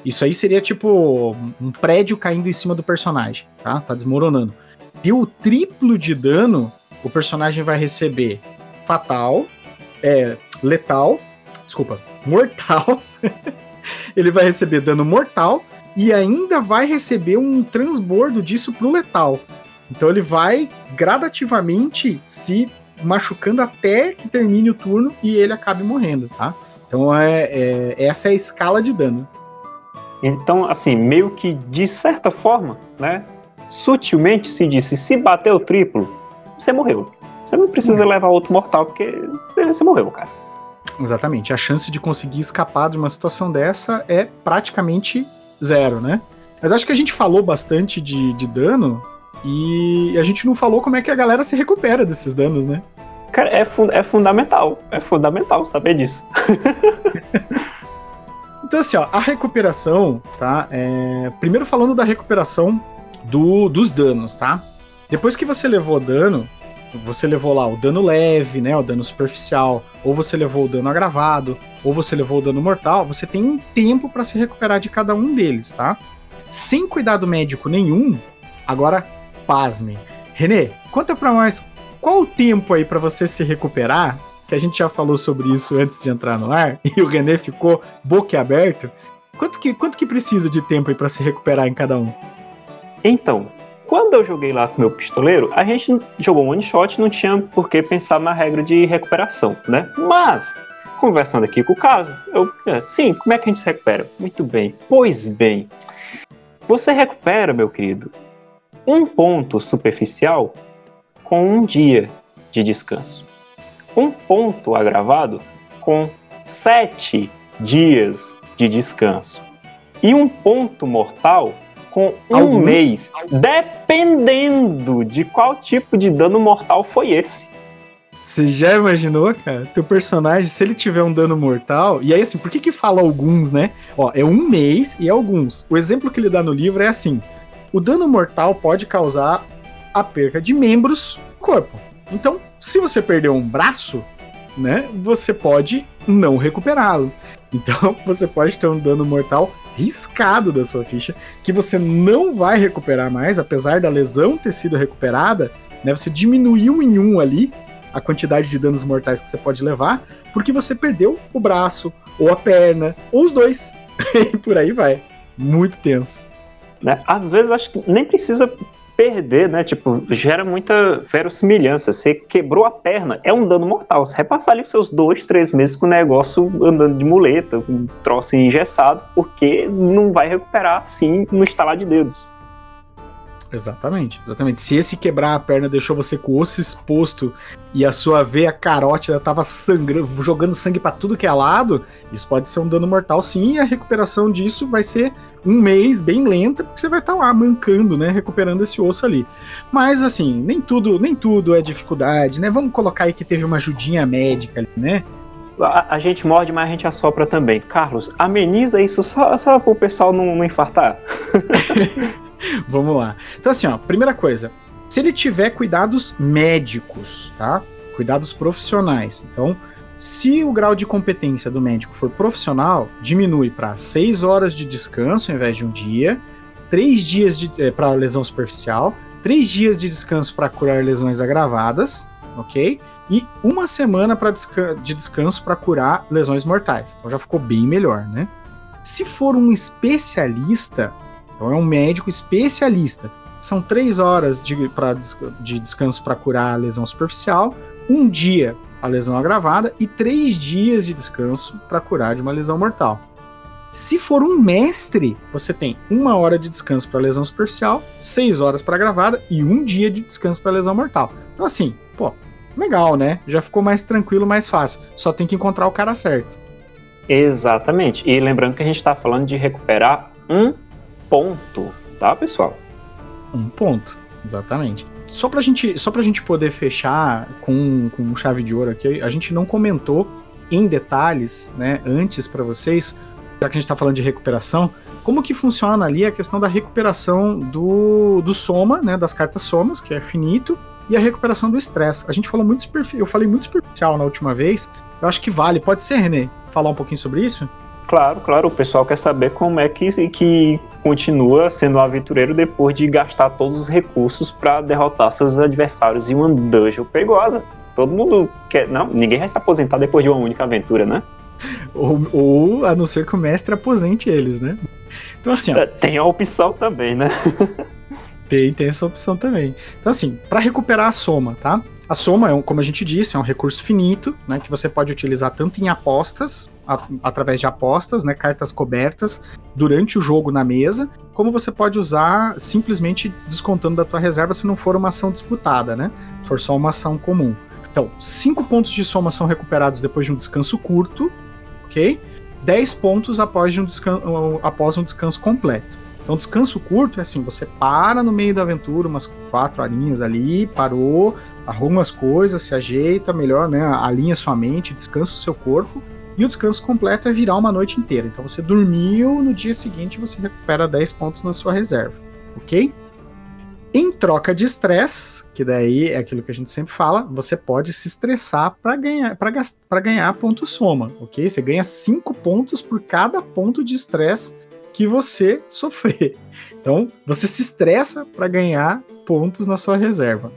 Isso aí seria tipo um prédio caindo em cima do personagem, tá? Tá desmoronando. Deu o triplo de dano, o personagem vai receber fatal, é, letal, desculpa, mortal. ele vai receber dano mortal e ainda vai receber um transbordo disso pro letal. Então ele vai gradativamente se machucando até que termine o turno e ele acabe morrendo, tá? Então é, é, essa é a escala de dano. Então, assim, meio que de certa forma, né? Sutilmente se disse: se bater o triplo, você morreu. Você não precisa levar outro mortal, porque você, você morreu, cara. Exatamente. A chance de conseguir escapar de uma situação dessa é praticamente zero, né? Mas acho que a gente falou bastante de, de dano e a gente não falou como é que a galera se recupera desses danos, né? Cara, é, fun é fundamental. É fundamental saber disso. Então, assim, ó, a recuperação, tá? É... Primeiro falando da recuperação do, dos danos, tá? Depois que você levou dano, você levou lá o dano leve, né? O dano superficial, ou você levou o dano agravado, ou você levou o dano mortal, você tem um tempo para se recuperar de cada um deles, tá? Sem cuidado médico nenhum, agora pasmem. Renê, conta pra nós qual o tempo aí para você se recuperar que a gente já falou sobre isso antes de entrar no ar, e o René ficou boquiaberto. Quanto que, quanto que precisa de tempo aí pra se recuperar em cada um? Então, quando eu joguei lá com meu pistoleiro, a gente jogou one shot, não tinha por que pensar na regra de recuperação, né? Mas, conversando aqui com o caso, eu, é, sim, como é que a gente se recupera? Muito bem. Pois bem, você recupera, meu querido, um ponto superficial com um dia de descanso. Um ponto agravado com sete dias de descanso. E um ponto mortal com um Alguns? mês, dependendo de qual tipo de dano mortal foi esse. Você já imaginou, cara? Teu personagem, se ele tiver um dano mortal. E aí, assim, por que que fala alguns, né? Ó, é um mês e alguns. O exemplo que ele dá no livro é assim: o dano mortal pode causar a perca de membros do corpo. Então, se você perder um braço, né, você pode não recuperá-lo. Então, você pode ter um dano mortal riscado da sua ficha que você não vai recuperar mais, apesar da lesão ter sido recuperada, né? Você diminuiu em um ali a quantidade de danos mortais que você pode levar, porque você perdeu o braço, ou a perna, ou os dois. e por aí vai. Muito tenso. Né? Às vezes acho que nem precisa perder, né? Tipo, gera muita verossimilhança. Você quebrou a perna, é um dano mortal. Você repassar ali os seus dois, três meses com o negócio andando de muleta, com um troço engessado, porque não vai recuperar assim no estalar de dedos. Exatamente, exatamente. Se esse quebrar a perna deixou você com o osso exposto e a sua veia carótida tava sangrando, jogando sangue para tudo que é lado, isso pode ser um dano mortal sim, e a recuperação disso vai ser um mês bem lenta, porque você vai estar tá lá mancando, né, recuperando esse osso ali. Mas assim, nem tudo, nem tudo é dificuldade, né? Vamos colocar aí que teve uma ajudinha médica ali, né? A, a, gente morde, mas a gente assopra também. Carlos, ameniza isso só, só para o pessoal não, não infartar. Vamos lá. Então, assim, ó, primeira coisa. Se ele tiver cuidados médicos, tá? Cuidados profissionais. Então, se o grau de competência do médico for profissional, diminui para 6 horas de descanso ao invés de um dia, 3 dias é, para lesão superficial, 3 dias de descanso para curar lesões agravadas, ok? E uma semana pra desca de descanso para curar lesões mortais. Então já ficou bem melhor, né? Se for um especialista, então é um médico especialista. São três horas de, pra, de descanso para curar a lesão superficial, um dia a lesão agravada e três dias de descanso para curar de uma lesão mortal. Se for um mestre, você tem uma hora de descanso para lesão superficial, seis horas para agravada e um dia de descanso para lesão mortal. Então assim, pô, legal, né? Já ficou mais tranquilo, mais fácil. Só tem que encontrar o cara certo. Exatamente. E lembrando que a gente está falando de recuperar um ponto, tá, pessoal? Um ponto, exatamente. Só pra gente, só pra gente poder fechar com, com chave de ouro aqui, a gente não comentou em detalhes, né, antes para vocês, já que a gente tá falando de recuperação, como que funciona ali a questão da recuperação do, do soma, né, das cartas somas, que é finito, e a recuperação do estresse. A gente falou muito eu falei muito superficial na última vez. Eu acho que vale. Pode ser, René, falar um pouquinho sobre isso? Claro, claro, o pessoal quer saber como é que, que continua sendo um aventureiro depois de gastar todos os recursos para derrotar seus adversários em uma dungeon perigosa. Todo mundo quer. Não, ninguém vai se aposentar depois de uma única aventura, né? Ou, ou a não ser que o mestre aposente eles, né? Então, assim. Ó, é, tem a opção também, né? tem, tem essa opção também. Então, assim, para recuperar a soma, tá? A soma, é um, como a gente disse, é um recurso finito, né, que você pode utilizar tanto em apostas, a, através de apostas, né, cartas cobertas, durante o jogo na mesa, como você pode usar simplesmente descontando da tua reserva se não for uma ação disputada, né? Se for só uma ação comum. Então, 5 pontos de soma são recuperados depois de um descanso curto, ok? 10 pontos após, um, descanso, após um descanso completo. Então, descanso curto é assim: você para no meio da aventura, umas quatro horinhas ali, parou, arruma as coisas, se ajeita melhor, né? Alinha sua mente, descansa o seu corpo. E o descanso completo é virar uma noite inteira. Então você dormiu, no dia seguinte você recupera 10 pontos na sua reserva, ok? Em troca de estresse, que daí é aquilo que a gente sempre fala, você pode se estressar para ganhar para ganhar ponto soma, ok? Você ganha 5 pontos por cada ponto de estresse que você sofrer. Então, você se estressa para ganhar pontos na sua reserva.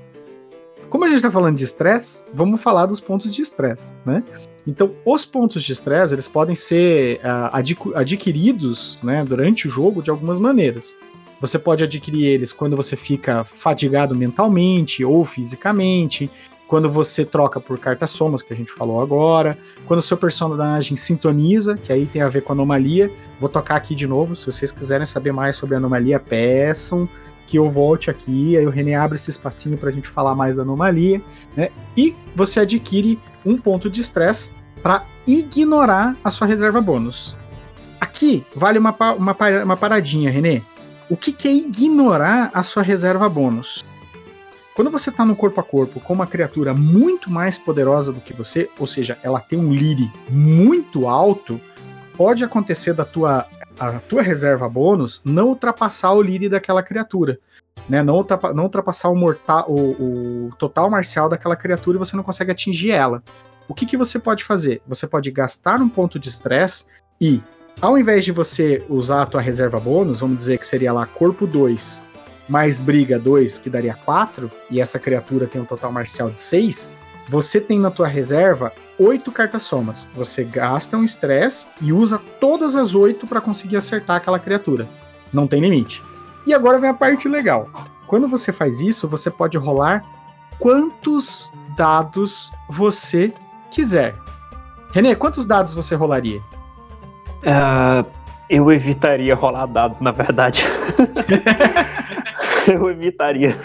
Como a gente está falando de estresse, vamos falar dos pontos de estresse, né? Então, os pontos de estresse, eles podem ser uh, adquiridos né, durante o jogo de algumas maneiras. Você pode adquirir eles quando você fica fadigado mentalmente ou fisicamente, quando você troca por cartas somas, que a gente falou agora, quando o seu personagem sintoniza, que aí tem a ver com anomalia. Vou tocar aqui de novo, se vocês quiserem saber mais sobre anomalia, peçam que eu volte aqui, aí o René abre esse espacinho para a gente falar mais da anomalia, né? E você adquire um ponto de estresse para ignorar a sua reserva bônus. Aqui vale uma, uma, uma paradinha, René. O que, que é ignorar a sua reserva bônus? Quando você está no corpo a corpo com uma criatura muito mais poderosa do que você, ou seja, ela tem um lire muito alto, pode acontecer da tua a tua reserva bônus não ultrapassar o lire daquela criatura. Né, não, não ultrapassar o, mortal, o, o, total marcial daquela criatura e você não consegue atingir ela. O que, que você pode fazer? Você pode gastar um ponto de estresse e, ao invés de você usar a tua reserva bônus, vamos dizer que seria lá corpo 2 mais briga 2, que daria 4, e essa criatura tem um total marcial de 6, você tem na tua reserva oito cartas somas. Você gasta um estresse e usa todas as oito para conseguir acertar aquela criatura. Não tem limite. E agora vem a parte legal. Quando você faz isso, você pode rolar quantos dados você quiser. Renê, quantos dados você rolaria? Uh, eu evitaria rolar dados, na verdade. eu evitaria.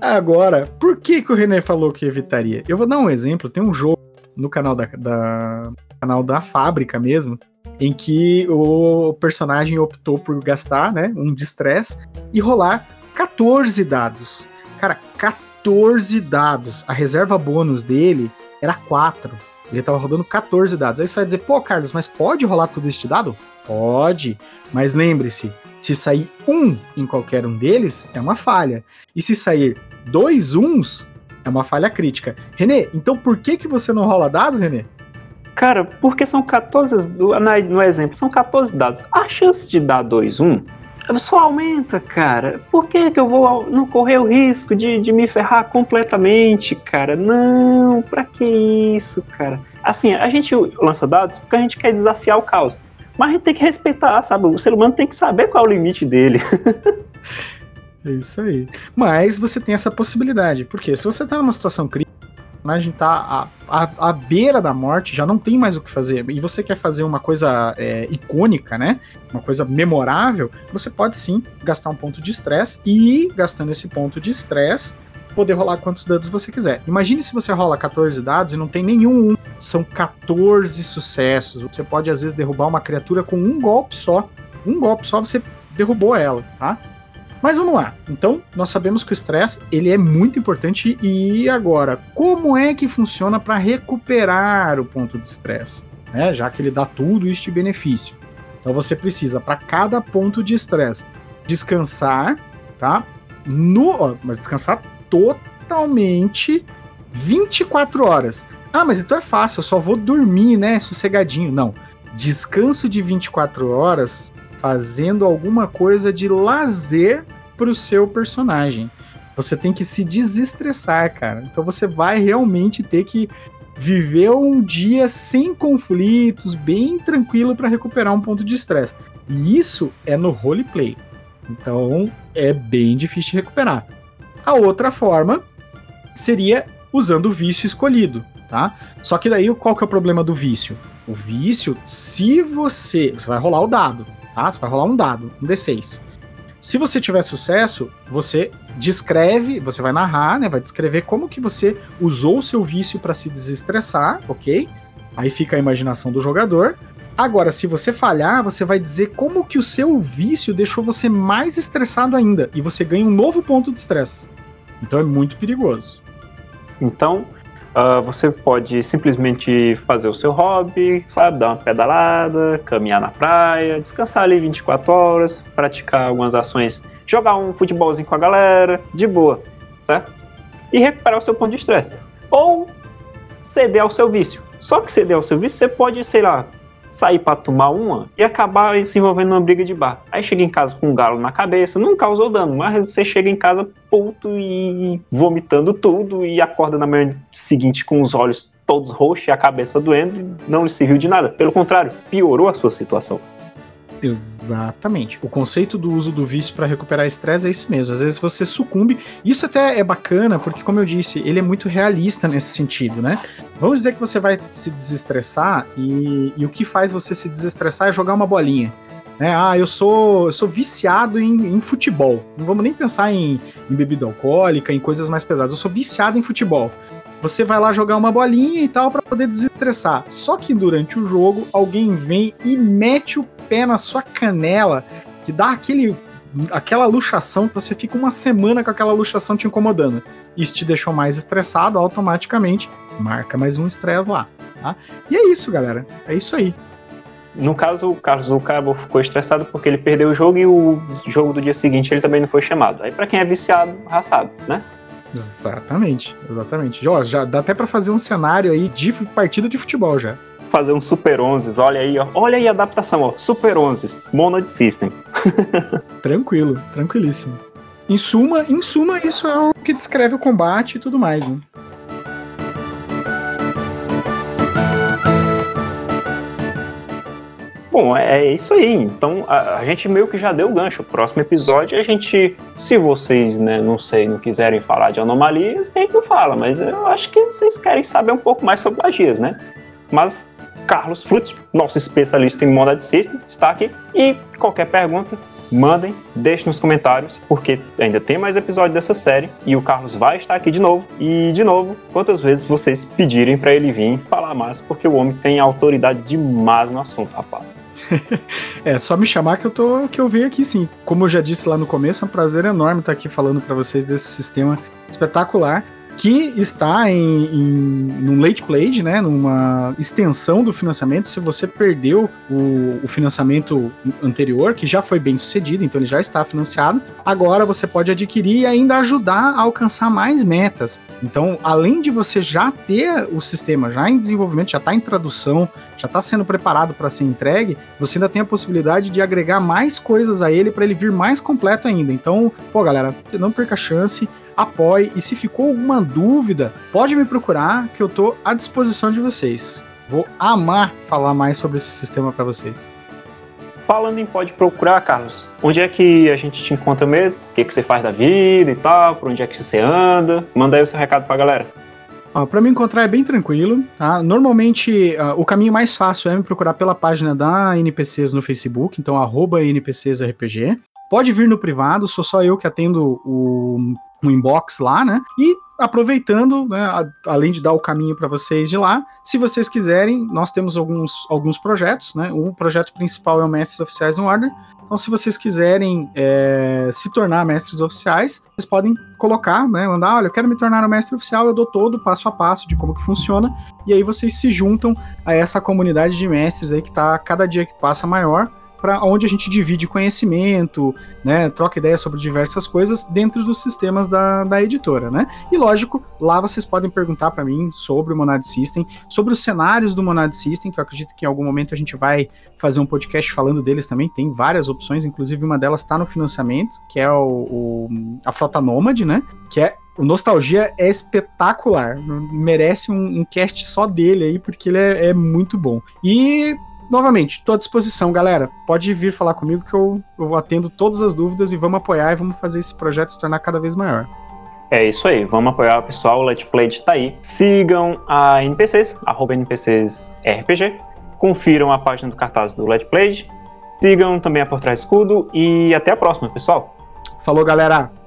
Agora, por que, que o René falou que evitaria? Eu vou dar um exemplo. Tem um jogo no canal da, da canal da fábrica mesmo, em que o personagem optou por gastar, né, um de estresse e rolar 14 dados. Cara, 14 dados. A reserva bônus dele era 4. Ele tava rodando 14 dados. Aí você vai dizer, pô, Carlos, mas pode rolar tudo este dado? Pode. Mas lembre-se, se sair um em qualquer um deles, é uma falha. E se sair dois uns, é uma falha crítica. Renê, então por que, que você não rola dados, Renê? Cara, porque são 14. No exemplo, são 14 dados. A chance de dar 2, 1 um, só aumenta, cara. Por que, que eu vou não correr o risco de, de me ferrar completamente, cara? Não, pra que isso, cara? Assim, a gente lança dados porque a gente quer desafiar o caos. Mas a gente tem que respeitar, sabe? O ser humano tem que saber qual é o limite dele. É isso aí. Mas você tem essa possibilidade, porque se você tá numa situação crítica, a tá à, à, à, beira da morte, já não tem mais o que fazer, e você quer fazer uma coisa é, icônica, né? Uma coisa memorável, você pode sim gastar um ponto de estresse e, gastando esse ponto de estresse, poder rolar quantos dados você quiser. Imagine se você rola 14 dados e não tem nenhum. São 14 sucessos. Você pode, às vezes, derrubar uma criatura com um golpe só. Um golpe só você derrubou ela, tá? Mas vamos lá. Então, nós sabemos que o estresse ele é muito importante e agora, como é que funciona para recuperar o ponto de estresse? Né? Já que ele dá tudo de benefício. Então você precisa para cada ponto de estresse descansar, tá? No, ó, mas descansar totalmente 24 horas. Ah, mas então é fácil, eu só vou dormir, né, sossegadinho. Não. Descanso de 24 horas fazendo alguma coisa de lazer pro seu personagem. Você tem que se desestressar, cara. Então você vai realmente ter que viver um dia sem conflitos, bem tranquilo para recuperar um ponto de estresse. E isso é no roleplay. Então é bem difícil de recuperar. A outra forma seria usando o vício escolhido, tá? Só que daí qual que é o problema do vício? O vício, se você, você vai rolar o dado, tá? Você vai rolar um dado, um D6. Se você tiver sucesso, você descreve, você vai narrar, né? Vai descrever como que você usou o seu vício para se desestressar, ok? Aí fica a imaginação do jogador. Agora, se você falhar, você vai dizer como que o seu vício deixou você mais estressado ainda e você ganha um novo ponto de estresse. Então é muito perigoso. Então, Uh, você pode simplesmente fazer o seu hobby, sabe? Dar uma pedalada, caminhar na praia, descansar ali 24 horas, praticar algumas ações, jogar um futebolzinho com a galera, de boa, certo? E recuperar o seu ponto de estresse. Ou ceder ao seu vício. Só que ceder ao seu vício, você pode, sei lá, sair para tomar uma e acabar se envolvendo numa briga de bar. Aí chega em casa com um galo na cabeça, não causou dano, mas você chega em casa puto e vomitando tudo e acorda na manhã seguinte com os olhos todos roxos e a cabeça doendo, não lhe serviu de nada. Pelo contrário, piorou a sua situação. Exatamente. O conceito do uso do vício para recuperar estresse é isso mesmo. Às vezes você sucumbe. Isso até é bacana, porque, como eu disse, ele é muito realista nesse sentido, né? Vamos dizer que você vai se desestressar e, e o que faz você se desestressar é jogar uma bolinha. Né? Ah, eu sou, eu sou viciado em, em futebol. Não vamos nem pensar em, em bebida alcoólica, em coisas mais pesadas. Eu sou viciado em futebol. Você vai lá jogar uma bolinha e tal para poder desestressar. Só que durante o jogo, alguém vem e mete o pé na sua canela, que dá aquele aquela luxação que você fica uma semana com aquela luxação te incomodando. Isso te deixou mais estressado, automaticamente marca mais um estresse lá. Tá? E é isso, galera. É isso aí. No caso, o Carlos o Cabo ficou estressado porque ele perdeu o jogo e o jogo do dia seguinte ele também não foi chamado. Aí para quem é viciado, sabe, né? Exatamente, exatamente. Ó, já dá até para fazer um cenário aí de partida de futebol já. Fazer um Super 11, olha aí, ó. Olha aí a adaptação, ó. Super 11, Monad System. Tranquilo, tranquilíssimo. Em suma, em suma, isso é o que descreve o combate e tudo mais, né? Bom, é, é isso aí. Então a, a, gente meio que já deu o gancho. Próximo episódio a gente, se vocês, né, não sei, não quiserem falar de anomalias, a gente não fala, mas eu acho que vocês querem saber um pouco mais sobre magias, né? Mas Carlos Frutos, nosso especialista em Monad System, está aqui. E qualquer pergunta, mandem, deixem nos comentários, porque ainda tem mais episódios dessa série e o Carlos vai estar aqui de novo. E de novo, quantas vezes vocês pedirem para ele vir falar mais, porque o homem tem autoridade demais no assunto, rapaz. é, só me chamar que eu tô que eu venho aqui sim. Como eu já disse lá no começo, é um prazer enorme estar aqui falando para vocês desse sistema espetacular que está em, em num late pledge, né, numa extensão do financiamento. Se você perdeu o, o, financiamento anterior, que já foi bem sucedido, então ele já está financiado, agora você pode adquirir e ainda ajudar a alcançar mais metas. Então, além de você já ter o sistema já em desenvolvimento, já está em tradução, já está sendo preparado para ser entregue, você ainda tem a possibilidade de agregar mais coisas a ele para ele vir mais completo ainda. Então, pô, galera, não perca a chance apoie e se ficou alguma dúvida, pode me procurar que eu tô à disposição de vocês. Vou amar falar mais sobre esse sistema para vocês. Falando em pode procurar, Carlos, onde é que a gente te encontra mesmo? O que, que você faz da vida e tal? Por onde é que você anda? Manda aí o seu recado pra galera. Para me encontrar é bem tranquilo, tá? Normalmente uh, o caminho mais fácil é me procurar pela página da NPCs no Facebook, então arroba NPCsRPG. Pode vir no privado, sou só eu que atendo o um inbox lá, né? E aproveitando, né, a, além de dar o caminho para vocês de lá, se vocês quiserem, nós temos alguns, alguns projetos, né? O projeto principal é o Mestres Oficiais no Order. Então, se vocês quiserem é, se tornar mestres oficiais, vocês podem colocar, né? Mandar, olha, eu quero me tornar um mestre oficial, eu dou todo o passo a passo de como que funciona, e aí vocês se juntam a essa comunidade de mestres aí que está cada dia que passa maior para onde a gente divide conhecimento, né, troca ideias sobre diversas coisas dentro dos sistemas da, da editora, né? E lógico, lá vocês podem perguntar para mim sobre o Monad System, sobre os cenários do Monad System, que eu acredito que em algum momento a gente vai fazer um podcast falando deles também. Tem várias opções, inclusive uma delas está no financiamento, que é o, o, a Frota Nômade, né? Que é o Nostalgia é espetacular. Merece um, um cast só dele aí, porque ele é, é muito bom. E novamente, estou à disposição, galera. Pode vir falar comigo que eu, eu atendo todas as dúvidas e vamos apoiar e vamos fazer esse projeto se tornar cada vez maior. É isso aí, vamos apoiar o pessoal, o Let's Play tá aí. Sigam a NPCs, arroba NPCsRPG. Confiram a página do cartaz do Let's Play. Sigam também a Por Trás Escudo e até a próxima, pessoal. Falou, galera!